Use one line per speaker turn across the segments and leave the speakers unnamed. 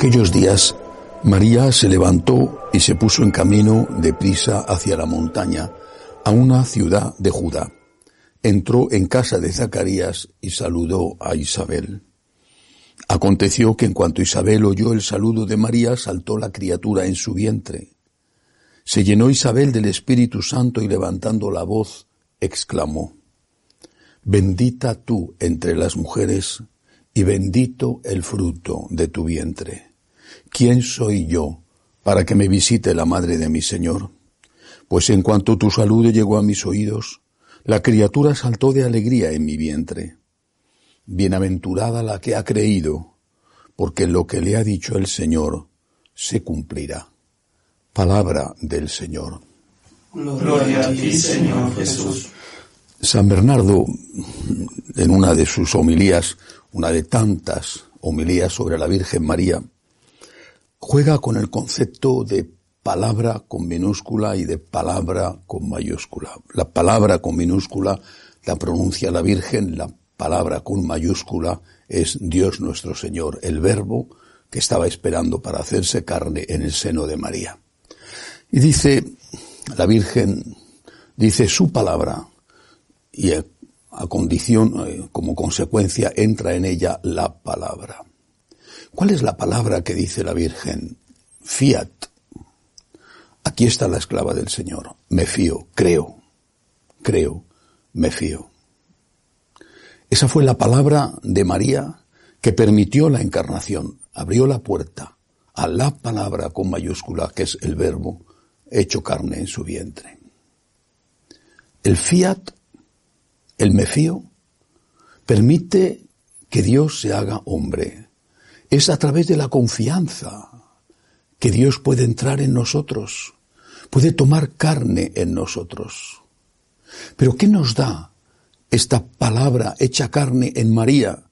Aquellos días, María se levantó y se puso en camino de prisa hacia la montaña, a una ciudad de Judá. Entró en casa de Zacarías y saludó a Isabel. Aconteció que en cuanto Isabel oyó el saludo de María, saltó la criatura en su vientre. Se llenó Isabel del Espíritu Santo y levantando la voz, exclamó, Bendita tú entre las mujeres y bendito el fruto de tu vientre. ¿Quién soy yo para que me visite la madre de mi Señor? Pues en cuanto tu saludo llegó a mis oídos, la criatura saltó de alegría en mi vientre. Bienaventurada la que ha creído, porque lo que le ha dicho el Señor se cumplirá. Palabra del Señor.
Gloria a ti, Señor Jesús.
San Bernardo, en una de sus homilías, una de tantas homilías sobre la Virgen María, juega con el concepto de palabra con minúscula y de palabra con mayúscula. La palabra con minúscula la pronuncia la Virgen, la palabra con mayúscula es Dios nuestro Señor, el verbo que estaba esperando para hacerse carne en el seno de María. Y dice la Virgen, dice su palabra, y a condición, eh, como consecuencia, entra en ella la palabra. ¿Cuál es la palabra que dice la Virgen? Fiat. Aquí está la esclava del Señor. Me fío, creo, creo, me fío. Esa fue la palabra de María que permitió la encarnación, abrió la puerta a la palabra con mayúscula, que es el verbo hecho carne en su vientre. El fiat el me fío permite que Dios se haga hombre. Es a través de la confianza que Dios puede entrar en nosotros, puede tomar carne en nosotros. Pero ¿qué nos da esta palabra hecha carne en María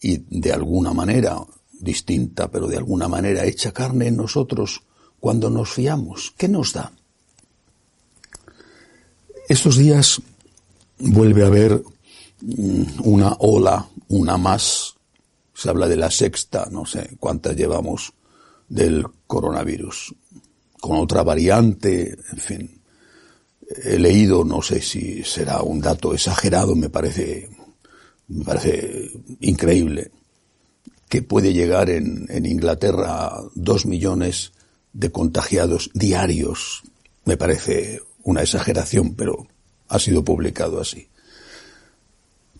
y de alguna manera distinta, pero de alguna manera hecha carne en nosotros cuando nos fiamos? ¿Qué nos da? Estos días vuelve a haber mm, una ola, una más. Se habla de la sexta, no sé cuántas llevamos del coronavirus. Con otra variante, en fin. He leído, no sé si será un dato exagerado, me parece, me parece increíble, que puede llegar en, en Inglaterra a dos millones de contagiados diarios. Me parece una exageración, pero ha sido publicado así.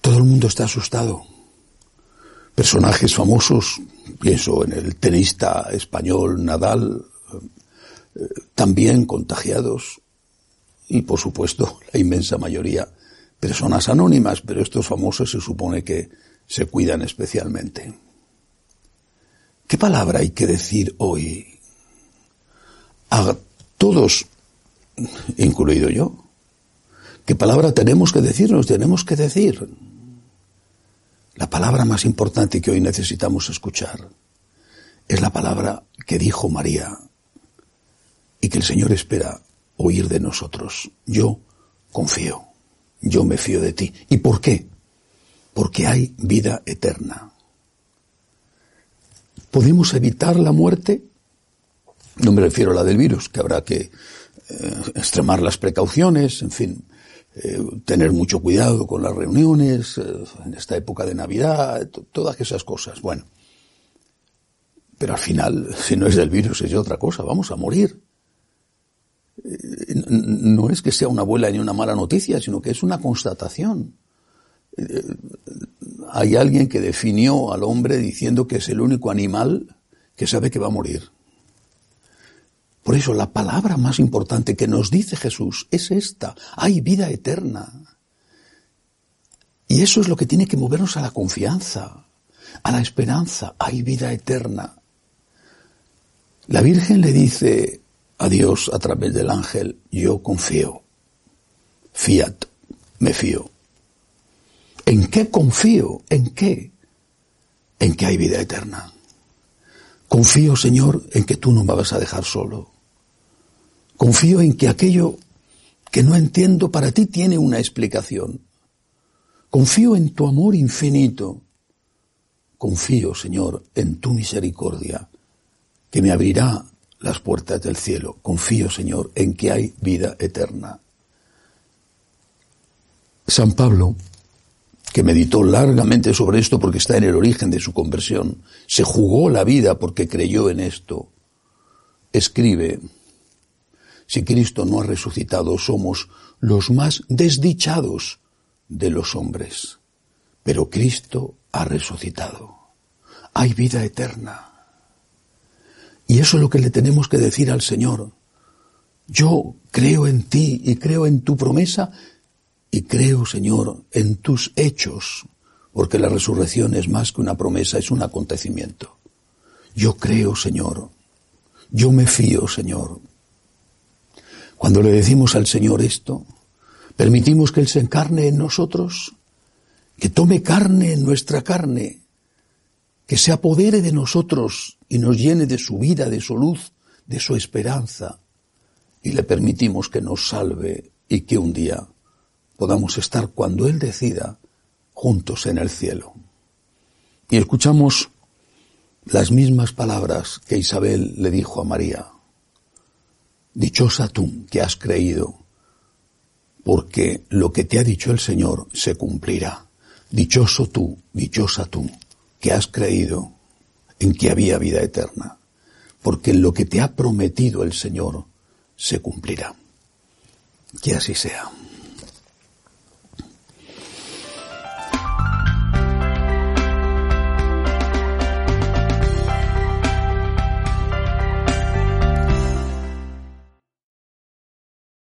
Todo el mundo está asustado. Personajes famosos, pienso en el tenista español Nadal, eh, también contagiados. Y por supuesto, la inmensa mayoría, personas anónimas, pero estos famosos se supone que se cuidan especialmente. ¿Qué palabra hay que decir hoy? A todos, incluido yo, ¿Qué palabra tenemos que decirnos? Tenemos que decir la palabra más importante que hoy necesitamos escuchar. Es la palabra que dijo María y que el Señor espera oír de nosotros. Yo confío, yo me fío de ti. ¿Y por qué? Porque hay vida eterna. ¿Podemos evitar la muerte? No me refiero a la del virus, que habrá que eh, extremar las precauciones, en fin, eh, tener mucho cuidado con las reuniones, eh, en esta época de Navidad, todas esas cosas. Bueno, pero al final, si no es del virus, es de otra cosa, vamos a morir. Eh, no es que sea una buena ni una mala noticia, sino que es una constatación. Hay alguien que definió al hombre diciendo que es el único animal que sabe que va a morir. Por eso la palabra más importante que nos dice Jesús es esta, hay vida eterna. Y eso es lo que tiene que movernos a la confianza, a la esperanza, hay vida eterna. La Virgen le dice a Dios a través del ángel, yo confío, fiat, me fío. ¿En qué confío? ¿En qué? En que hay vida eterna. Confío, Señor, en que tú no me vas a dejar solo. Confío en que aquello que no entiendo para ti tiene una explicación. Confío en tu amor infinito. Confío, Señor, en tu misericordia, que me abrirá las puertas del cielo. Confío, Señor, en que hay vida eterna. San Pablo que meditó largamente sobre esto porque está en el origen de su conversión, se jugó la vida porque creyó en esto, escribe, si Cristo no ha resucitado, somos los más desdichados de los hombres, pero Cristo ha resucitado. Hay vida eterna. Y eso es lo que le tenemos que decir al Señor. Yo creo en ti y creo en tu promesa y creo, Señor, en tus hechos, porque la resurrección es más que una promesa, es un acontecimiento. Yo creo, Señor, yo me fío, Señor. Cuando le decimos al Señor esto, permitimos que Él se encarne en nosotros, que tome carne en nuestra carne, que se apodere de nosotros y nos llene de su vida, de su luz, de su esperanza, y le permitimos que nos salve y que un día podamos estar cuando Él decida juntos en el cielo. Y escuchamos las mismas palabras que Isabel le dijo a María. Dichosa tú que has creído, porque lo que te ha dicho el Señor se cumplirá. Dichoso tú, dichosa tú, que has creído en que había vida eterna, porque lo que te ha prometido el Señor se cumplirá. Que así sea.